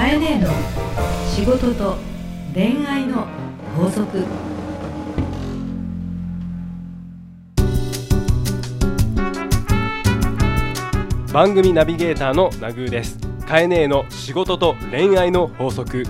かえねえの仕事と恋愛の法則。番組ナビゲーターのナグーです。カエネーの仕事と恋愛の法則。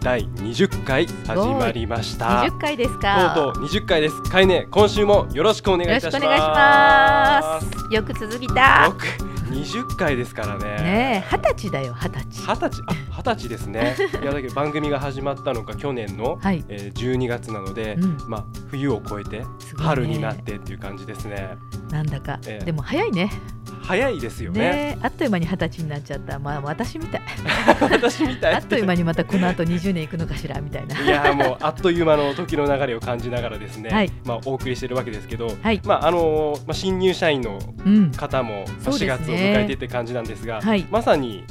第20回始まりました。20回ですとかうとう20回です。カエネー今週もよろしくお願いいたします。よろしくお願いします。よく続いた。よく20回ですからね。ねえ二十歳だよ二十歳。二十歳？あ二十歳ですね。いやだけど番組が始まったのが去年の、はい。えー、12月なので、うん。まあ冬を越えて春になってっていう感じですね。なんだか、ええ。でも早いね早いですよね。ね。えあっという間に二十歳になっちゃった。まあ私みたい。私みたい。あっという間にまたこの後20年いくのかしらみたいな。いやーもうあっという間の時の流れを感じながらですね、はい。まあお送りしてるわけですけど、はい。まああのーまあ新入社員のうん。方もまあ4そうですね。月を迎えてって感じなんですが、はい。まさに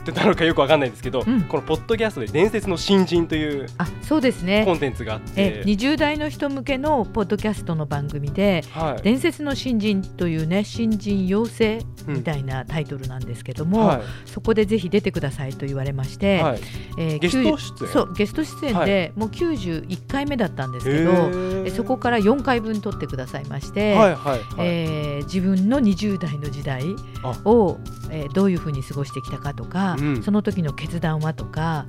ってなのかよくわかんないですけど、うん。このポッドキャストで伝説の新人というあそうですね。コンテンツがあって、え20代の人向けのポッドキャストの番組ではい、伝説の新人というね新人養成みたいなタイトルなんですけども、はい。そこでぜひ出てくださいと言われまして、はい、えーゲスト90出演？そうゲスト出演で、もう91回目だったんですけど、えそこから4回分撮ってくださいまして、はいはいはい、えー自分の20代の時代を、えーどういうふうに過ごしてきたかとか、うん。その時の決断はとか、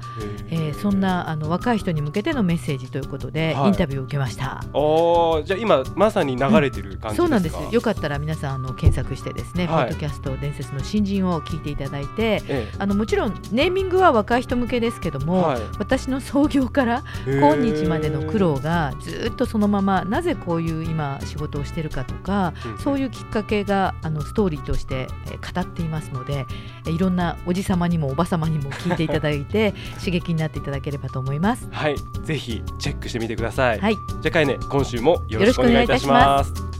えーそんなあの若い人に向けてのメッセージということで、はい。インタビューを受けました。おーじゃあ今まさに流れてる感じですか、そうなんですよ。かったら皆さんあの検索してですね、はい。ポッドキャスト伝説の新人を聞いていただいてえあのもちろんネーミングは若い人向けですけども、はい。私の創業からえ今日までの苦労がずっとそのままなぜこういう今仕事をしてるかとかそういうきっかけがあのストーリーとしてえー語っていますのでえーいろんなおじさまにもおばさまにも聞いていただいて 刺激になっていただければと思います。はい、ぜひチェックしてみてください。はい、じゃあかいね、今週もよろしくお願いいたします。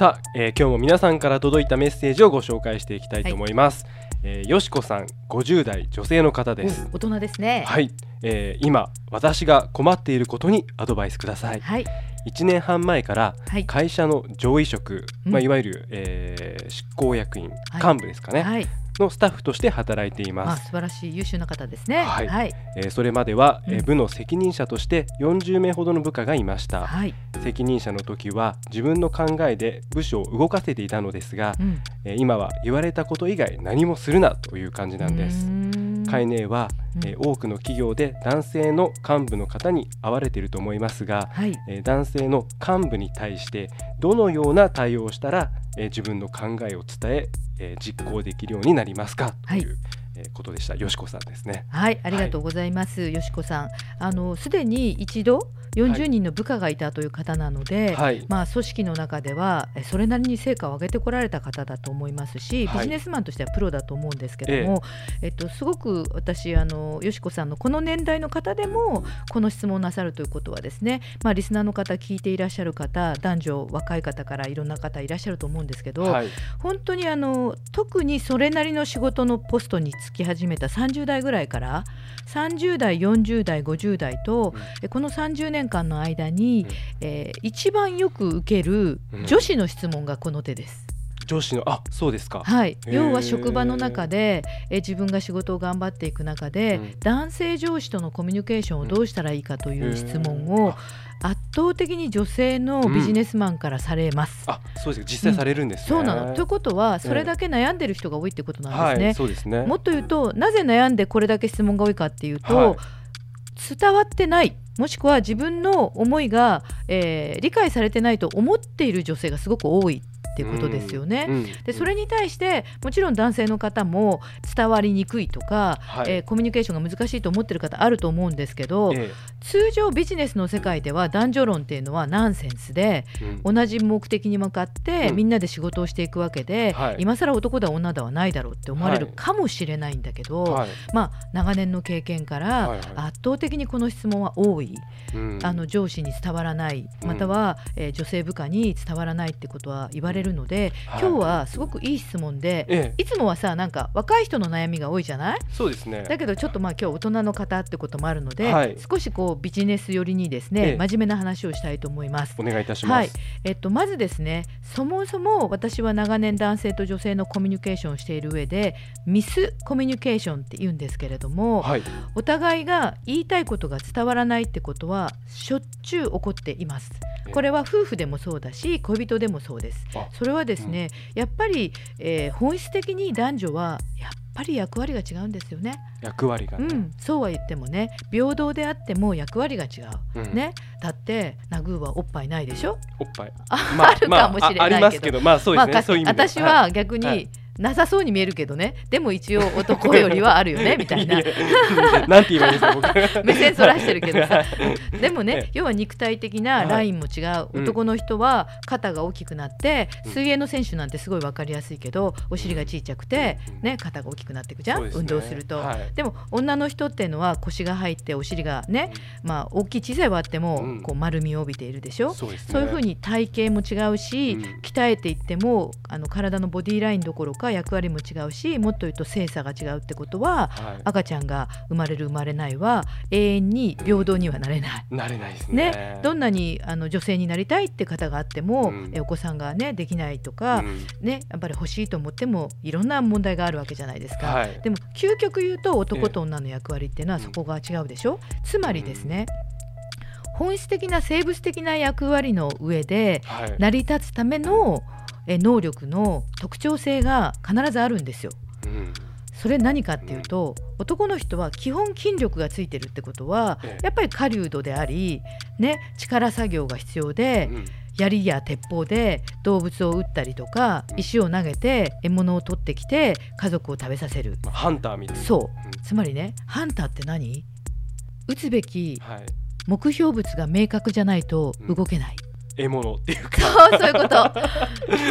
さあ、えー今日も皆さんから届いたメッセージをご紹介していきたいと思います。えーよしこさん、50代女性の方です。お大人ですね。はい、えー今私が困っていることにアドバイスください。はい、1年半前からはい、会社の上位職、うん。まあいわゆる、えー執行役員、はい。幹部ですかね、はい、のスタッフとして働いていあます。素晴らしい優秀な方ですね。はい。はい、えーそれまでは、えん部の責任者として40名ほどの部下がいました。はい、責任者の時は自分の考えで部署を動かせていたのですが、うん、えー今は言われたこと以外何もするなという感じなんです。うーんカイは、うん。えー多くの企業で男性の幹部の方に会われていると思いますが、はい、えー男性の幹部に対してどのような対応をしたら、えー自分の考えを伝ええー実行できるようになりますか？という、えーことでした。よしこさんですね。はい、ありがとうございます。よしこさん、あのすでに一度40人の部下がいたという方なので、はい、まあ組織の中ではえそれなりに成果を上げてこられた方だと思いますし、はい。ビジネスマンとしてはプロだと思うんですけども、えっとすごく私あのよしこさんのこの年代の方でもこの質問をなさるということはですね、まあリスナーの方聞いていらっしゃる方、男女若い方からいろんな方いらっしゃると思うんですけど、はい、本当にあの特にそれなりの仕事のポストに就き始めた30代ぐらいから30代40代50代と、うん。えこの30年間の間に、うん。えー一番よく受けるうん。女子の質問がこの手です。上司のあそうですか。はい、要は職場の中でえ自分が仕事を頑張っていく中で、うん。男性上司とのコミュニケーションをどうしたらいいかという質問を圧倒的に女性のビジネスマンからされます。あそうですか実際されるんですね。そうなのということはそれだけ悩んでる人が多いってことなんですね。はいそうですね。もっと言うとなぜ悩んでこれだけ質問が多いかっていうと、はい伝わってないもしくは自分の思いが、えー理解されてないと思っている女性がすごく多いっていうことですよね。うんうん。でそれに対してもちろん男性の方も伝わりにくいとか、はい。えーコミュニケーションが難しいと思ってる方あると思うんですけど、え通常ビジネスの世界では男女論っていうのはナンセンスでえうん。同じ目的に向かってうん。みんなで仕事をしていくわけで、はい。今更男だ女だはないだろうって思われるはい。かもしれないんだけど、はい。まあ、長年の経験からはいはい。圧倒的にこの質問は多い、うん。あの上司に伝わらない。うんまたは、えー女性部下に伝わらないってことは言われるるので、はい。今日はすごくいい質問で、ええ。いつもはさなんか若い人の悩みが多いじゃない？そうですね。だけどちょっとまあ今日大人の方ってこともあるので、はい。少しこうビジネス寄りにですね、ええ。真面目な話をしたいと思います。お願いいたします、はい。えっと、まずですねそもそも私は長年男性と女性のコミュニケーションをしている上でミスコミュニケーションって言うんですけれども、はい。お互いが言いたいことが伝わらないってことはしょっちゅう起こっています。え。これは夫婦でもそうだし恋人でもそうです。あそれはですね、やっぱり、えー本質的に男女はやっぱり役割が違うんですよね。役割がね、うん、そうは言ってもね平等であっても役割が違う。うん。ね、だってナグーはおっぱいないでしょ？おっぱい。ああるかもしれないけど。あありますけどまあそうですね、私は逆に、はいなさそうに見えるけどね。でも一応 男よりはあるよねみたいな。やなんて言えばいいんですか僕。目線そらしてるけどさ。は いでもね、ええ。要は肉体的なラインも違う、うん。男の人は肩が大きくなって、うん。水泳の選手なんてすごい分かりやすいけどお尻が小さくて、うん。ね、肩が大きくなっていくじゃん、ね。運動すると。はい。でも女の人っていうのは腰が入ってお尻がね、まあ大きい小さいはあっても、うん。こう丸みを帯びているでしょ？そうですね。そういうふうに体型も違うし、うん。鍛えていってもあの体のボディラインどころか役割も違うしもっと言うと性差が違うってことははい。赤ちゃんが生まれる生まれないは永遠に平等にはなれない。なれないですね。ね、どんなにあの女性になりたいって方があっても、うん。えお子さんがねできないとか、うん。ねやっぱり欲しいと思ってもいろんな問題があるわけじゃないですか。はい。でも究極言うと男と女の役割っていうのはそこが違うでしょ、つまりですね、本質的な生物的な役割の上ではい。成り立つためのえ能力の特徴性が必ずあるんですよ。うんそれ何かっていうと男の人は基本筋力がついてるってことはええ。やっぱり狩人であり、ね、力作業が必要でうん。槍や鉄砲で動物を撃ったりとかうん。石を投げて獲物を取ってきて家族を食べさせる。まあハンターみたいな。そう。うん。つまりねハンターって何？撃つべきはい。目標物が明確じゃないと動けない、獲物っていうか。そうそういうこと。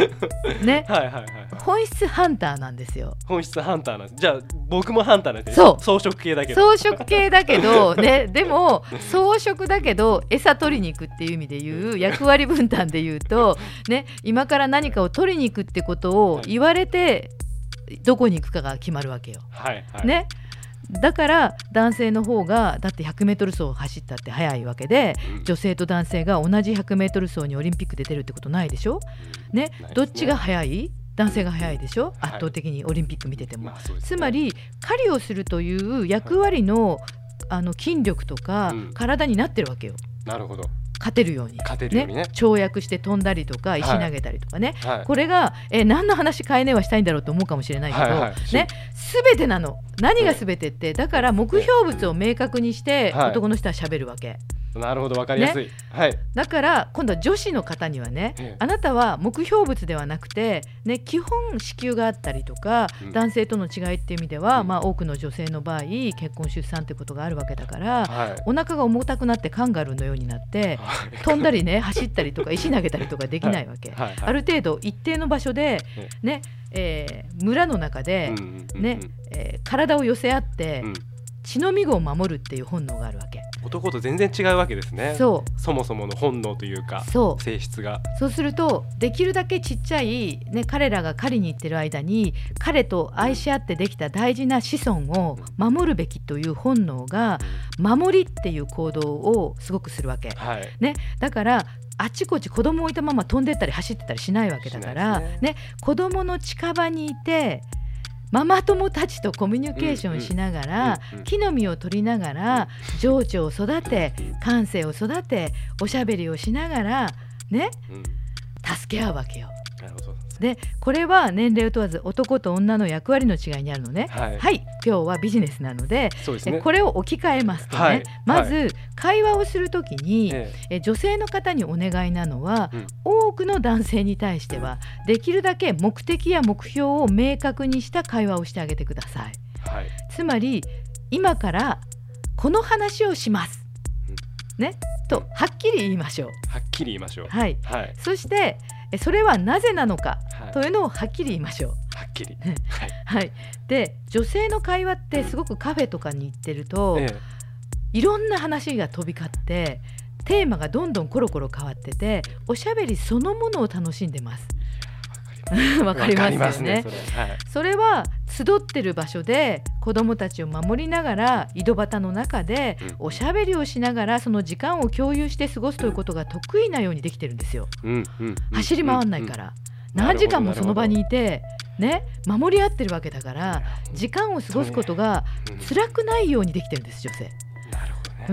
ね。はいはいはいはい。本質ハンターなんですよ。本質ハンターなんです。じゃあ僕もハンターなんです。ねそう。装飾系だけど。草食系だけど、ね、でも草食だけど餌取りに行くっていう意味で言う役割分担で言うと、ね、今から何かを取りに行くってことを言われてどこに行くかが決まるわけよ。はいはい。ねだから男性の方がだって 100m 走を走ったって速いわけでうん。女性と男性が同じ 100m 走にオリンピックで出るってことないでしょ？ね？ね。どっちが速い？男性が速いでしょ？はい。圧倒的にオリンピック見てても。まあそうですね。つまり狩りをするという役割の,、あの筋力とかうん。体になってるわけよ。なるほど勝てるように。勝てるようにね。跳躍して飛んだりとか石投げたりとかね、はい。これがえ何の話変えねえはしたいんだろうと思うかもしれないけど、はいはいね全てなの。何が全てってだから目標物を明確にしてはい。男の人は喋るわけ、なるほどわかりやすい。はい。だから今度は女子の方にはね、ええ。あなたは目標物ではなくて、ね、基本子宮があったりとか、うん。男性との違いっていう意味では、うん。まあ、多くの女性の場合結婚出産ってことがあるわけだから、はい。お腹が重たくなってカンガルーのようになってはい。飛んだりね 走ったりとか石投げたりとかできないわけ。はい。はい。ある程度一定の場所で、えねえー村の中で、ねえー体を寄せ合って、うん。血のみごを守るっていう本能があるわけ。男と全然違うわけですね。そう。そもそもの本能というかそう。性質が。そうするとできるだけちっちゃい、ね、彼らが狩りに行ってる間に彼と愛し合ってできた大事な子孫を守るべきという本能が守りっていう行動をすごくするわけ。はい。ね、だからあちこち子供を置いたまま飛んでったり走ってたりしないわけだから、しないですね。子供の近場にいてママ友たちとコミュニケーションしながら、木の実を取りながら情緒を育て感性を育ておしゃべりをしながらねうん。助け合うわけよ。なるほどでこれは年齢を問わず男と女の役割の違いにあるのね。はい。はい。今日はビジネスなので、そうですね。えこれを置き換えますとね、はい。まず、会話をするときに、ええ。女性の方にお願いなのは、うん。多くの男性に対してはできるだけ目的や目標を明確にした会話をしてあげてください。えはい。つまり今からこの話をします。ね、とはっきり言いましょう。はっきり言いましょう。はい、はい。そしてえそれはなぜなのかはい。というのをはっきり言いましょう。はっきり。ね。はい。はい、で女性の会話ってすごくカフェとかに行ってると、え。いろんな話が飛び交ってテーマがどんどんコロコロ変わってておしゃべりそのものを楽しんでます。え わかりますよね。わかりますそれ。は集ってる場所で子どもたちを守りながら井戸端の中でうん。おしゃべりをしながらその時間を共有して過ごすということが得意なようにできてるんですよ。うんうんうん走り回んないか。ら、うん。何時間もその場にいてね守り合ってるわけだから時間を過ごすことがうん。辛くないようにできてるんです女性。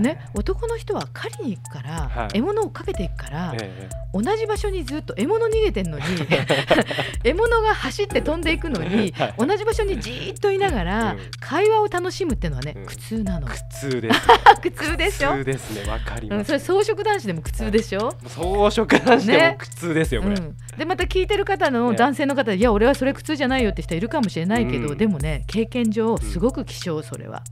ね。ね、男の人は狩りに行くから、はい。獲物をかけていくから、え同じ場所にずっと獲物逃げてんのに 獲物が走って飛んでいくのに、はい。同じ場所にじーっといながら、うん。会話を楽しむっていうのはね、うん。苦痛なの。え苦痛です。苦痛でしょ？苦痛ですね。わかりうん、ます。それ装飾男子でも苦痛でしょ、装飾なしでもね。苦痛ですよこれ。うん、でまた聞いてる方のね男性の方で、いや俺はそれ苦痛じゃないよって人いるかもしれないけど、うん。でもね経験上すごく希少それは、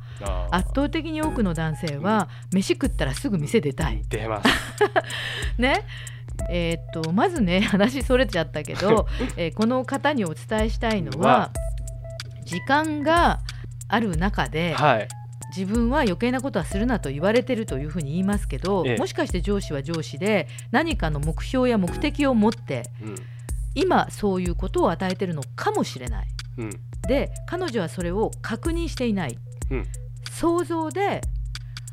圧倒的に多くの男性は、飯食ったらすぐ店出たい。出ます。ね。えーっとまずね話それちゃったけど、えーこの方にお伝えしたいのはは時間がある中で、はい。自分は余計なことはするなと言われてるというふうに言いますけど、ええ。もしかして上司は上司で何かの目標や目的を持ってうん。今そういうことを与えてるのかもしれない。うん。で彼女はそれを確認していない、うん。想像で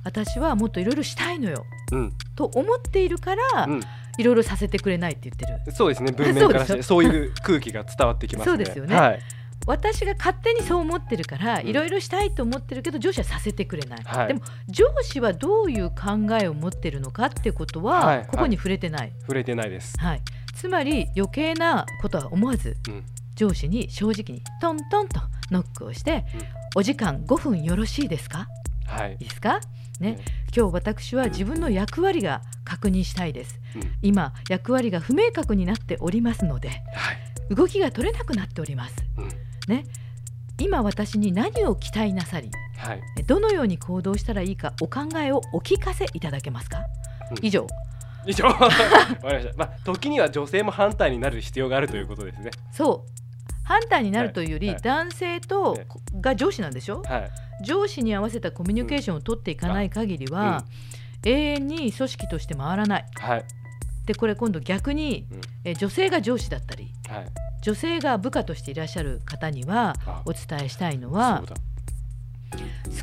私はもっといろいろしたいのよ。うん。と思っているからうん。いろいろさせてくれないって言ってる。そうですね。文面からしそうでてそういう空気が伝わってきますね。そうですよね。はい。私が勝手にそう思ってるからうん。いろいろしたいと思ってるけど上司はさせてくれない、はい。でも上司はどういう考えを持ってるのかってことは、はい。ここに触れてない、触れてないです。はい。つまり余計なことは思わず、うん。上司に正直にトントンとノックをして、うん。お時間5分よろしいですか？はい。いい。ですか？ねね今日私は自分の役割が確認したいですうん今役割が不明確になっておりますのではい。動きが取れなくなっておりますうんね今私に何を期待なさりはい。どのように行動したらいいかお考えをお聞かせいただけますか、うん以上以上。わかりました。まあ時には女性も反対になる必要があるということですね。そう反対になるというより、男性と、ねが上司なんでしょ？はい。上司に合わせたコミュニケーションを取っていかない限りは、永遠に組織として回らないはい。でこれ今度逆に、うんえ女性が上司だったりはい。女性が部下としていらっしゃる方にはあお伝えしたいのそは。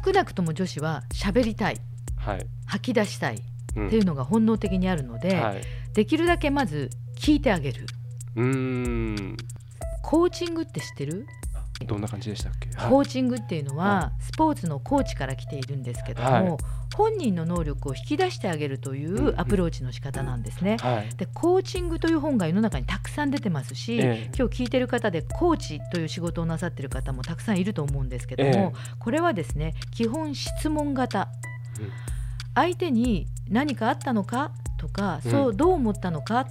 少なくとも女子は喋りたいはい。吐き出したいっうんていうのが本能的にあるので、はい。できるだけまず聞いてあげるうーん。コーチングって知ってる、どんな感じでしたっけ？はい。コーチングっていうのはスポーツのコーチから来ているんですけども、はい。本人の能力を引き出してあげるといんううん。アプローチの仕方なんですね。はい。でコーチングという本が世の中にたくさん出てますし、ええ。今日聞いてる方でコーチという仕事をなさってる方もたくさんいると思うんですけども、これはですね基本質問型、うん。相手に何かあったのかとかうん。そうどう思ったのか、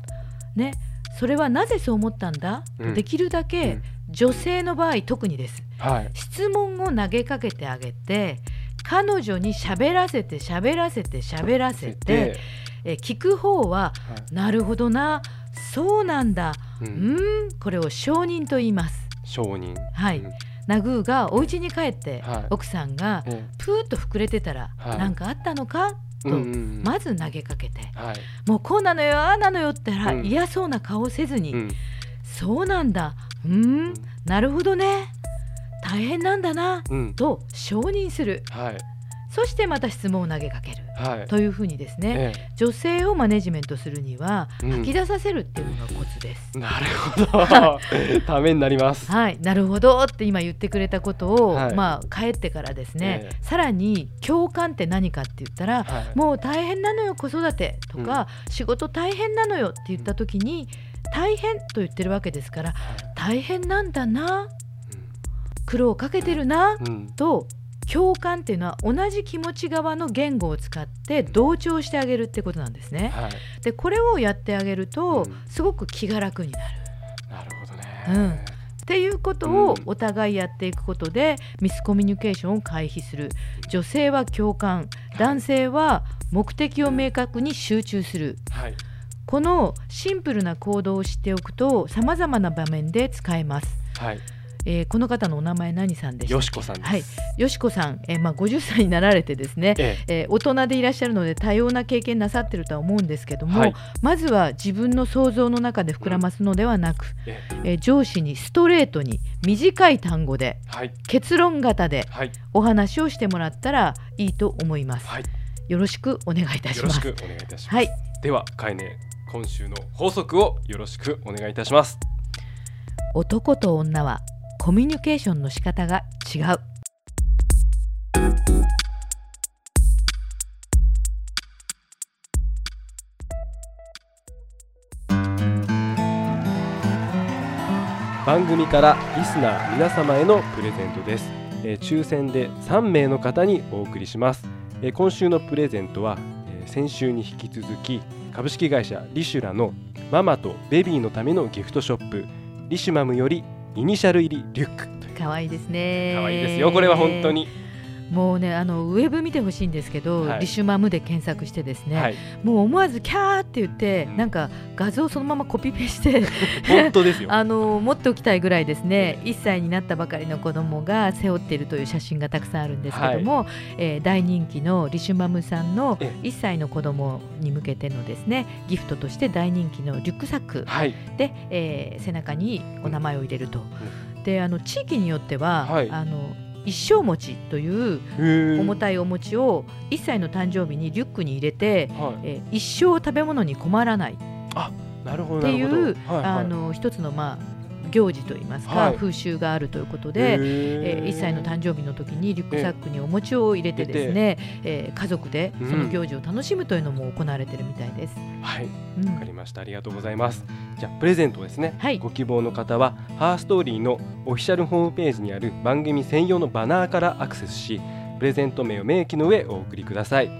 ねそれはなぜそう思ったんだ、うん。できるだうけん。女性の場合特にです。はい。質問を投げかけてあげて彼女に喋らせて喋らせて喋らせて、え聞く方ははい。なるほどなそうなんだううんんこれを承認と言います。承認。はい。うん。ナグーがお家に帰って、はい。奥さんがえプーッと膨れてたらはい。何、かあったのか？と、まず投げかけてはい。もうこうなのよああなのよったら、うん嫌そうな顔せずに、うんそうなんだうんなるほどね大変なんだなうん。と承認するはい。そしてまた質問を投げかける。はい。というふうにですね、え女性をマネジメントするにはうん。吐き出させるっていうのがコツです。えなるほど。ためになります。はい、なるほどって今言ってくれたことを、はい。まあ帰ってからですね、ええ。さらに共感って何かって言ったら、はい。もう大変なのよ子育てとか、仕事大変なのよって言った時に大変と言ってるわけですから大変なんだな苦労かけてるなうん。うん。と共感っていうのは同じ気持ち側の言語を使って同調してあげるってことなんですね。はい。でこれをやってあげると、うんすごく気が楽になる。なるほどね。うんっていうことをうんお互いやっていくことで、ミスコミュニケーションを回避する女性は共感男性は目的を明確に集中するはい。このシンプルな行動を知っておくとさまざまな場面で使えます、はい。えー、この方のお名前何さんでしたよしこさんはい、よしこさん、えー、まあ50歳になられてですね、ええ。えー、大人でいらっしゃるので多様な経験なさってるとは思うんですけども、はい、まずは自分の想像の中で膨らますのではなく、うん、ええー、上司にストレートに短い単語で、はい、結論型でお話をしてもらったらいいと思います。はい、よろしくお願いいたします。よろしくお願いいたします。はい、ではかえね今週の法則をよろしくお願いいたします。男と女はコミュニケーションの仕方が違う。番組からリスナー皆様へのプレゼントです、えー、抽選で3名の方にお送りします、えー、今週のプレゼントは、えー、先週に引き続き株式会社リシュラのママとベビーのためのギフトショップリシュマムよりイニシャル入りリュック可愛いですね。可愛いですよ。これは本当にもうねあのウェブ見てほしいんですけど、はい、リシュマムで検索してですね、はい、もう思わずキャーって言って、うん、なんか画像そのままコピペして 本当ですよ。あの持っておきたいぐらいですね1歳になったばかりの子供が背負っているという写真がたくさんあるんですけども、はい、えー、大人気のリシュマムさんの1歳の子供に向けてのですねギフトとして大人気のリュックサックで、はい、えー、背中にお名前を入れると。うん、であの地域によっては、あの一生餅という重たいお餅を1歳の誕生日にリュックに入れて、はい、え一生食べ物に困らない。っていう、あの一つのまあ行事といいますか、はい、風習があるということで、えー、1歳の誕生日の時にリュックサックにお餅を入れてですね、えー、家族でその行事を楽しむというのも行われているみたいです。はい、わ、うん、かりました。ありがとうございます。じゃあプレゼントですね、はい、ご希望の方はハーストーリーのオフィシャルホームページにある番組専用のバナーからアクセスし、プレゼント名を明記の上お送りください。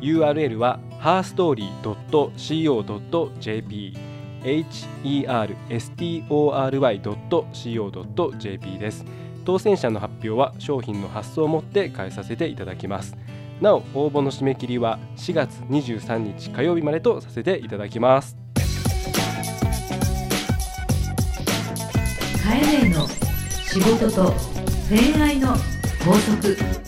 URL は herstory.co.jp herstory.co.jp です。当選者の発表は商品の発送をもって返させていただきます。なお応募の締め切りは4月23日火曜日までとさせていただきます。カエネの仕事と恋愛の法則。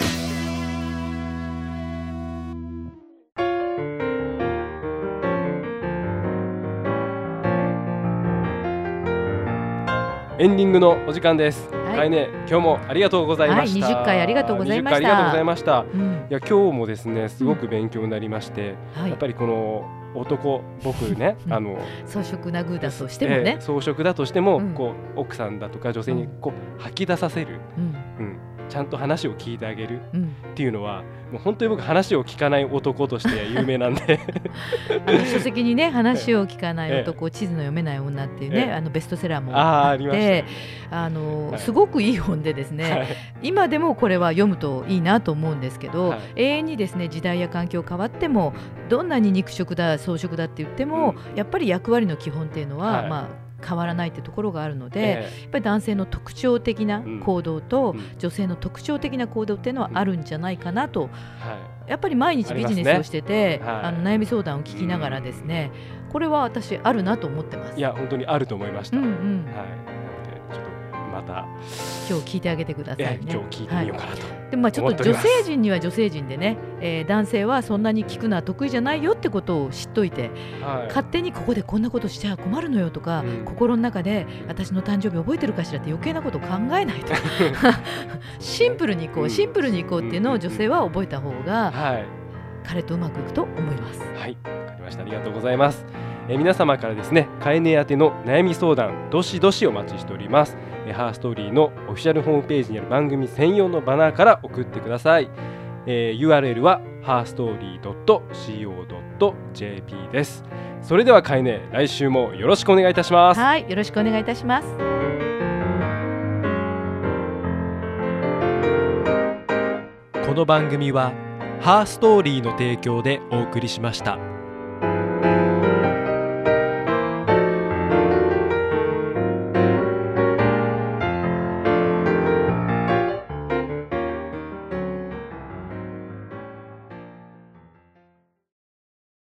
エンディングのお時間です。はい、ね、今日もありがとうございました。はい、回ありがとうございました。ありがとうございました。うん、いや今日もですね、すごく勉強になりまして、うん、やっぱりこの男僕ね、あの装飾なグーだとしてもね、えー、装飾だとしても、うん、こう奥さんだとか女性にこう吐き出させる、うん、ちゃんと話を聞いてあげるっていうのは、うん、もう本当に僕話を聞かない男として有名なんで。あの書籍にね話を聞かない男、ええ、地図の読めない女っていうね、え、あのベストセラーもあってあの、はい、すごくいい本でですね、はい、今でもこれは読むといいなと思うんですけど、はい、永遠にですね時代や環境変わってもどんなに肉食だ装飾だって言っても、うん、やっぱり役割の基本っていうのは、まあ変わらないってところがあるので、えー、やっぱり男性の特徴的な行動と、女性の特徴的な行動っていうのはあるんじゃないかなと、はい、やっぱり毎日ビジネスをしてて、あの悩み相談を聞きながらですね、これは私あるなと思ってます。いや本当にあると思いました。うんうん、はいまた。今日聞いてあげてください、ね、今日聞いてみようかなと、はい、でもまあちょっと女性陣には女性陣でね、えー、男性はそんなに聞くのは得意じゃないよってことを知っといて、はい、勝手にここでこんなことしちゃ困るのよとか、うん、心の中で私の誕生日覚えてるかしらって余計なこと考えないと シンプルにいこう、シンプルにいこうっていうのを女性は覚えた方が、はい、彼とうまくいくと思います。はい。わかりました。ありがとうございますえ皆様からですね、かえね宛ての悩み相談、どしどしお待ちしております。えハーストーリーのオフィシャルホームページにある番組専用のバナーから送ってください。えー、URL は herstory.co.jp です。それではかえね、来週もよろしくお願いいたします。はい、よろしくお願いいたします。この番組はハーストーリーの提供でお送りしました。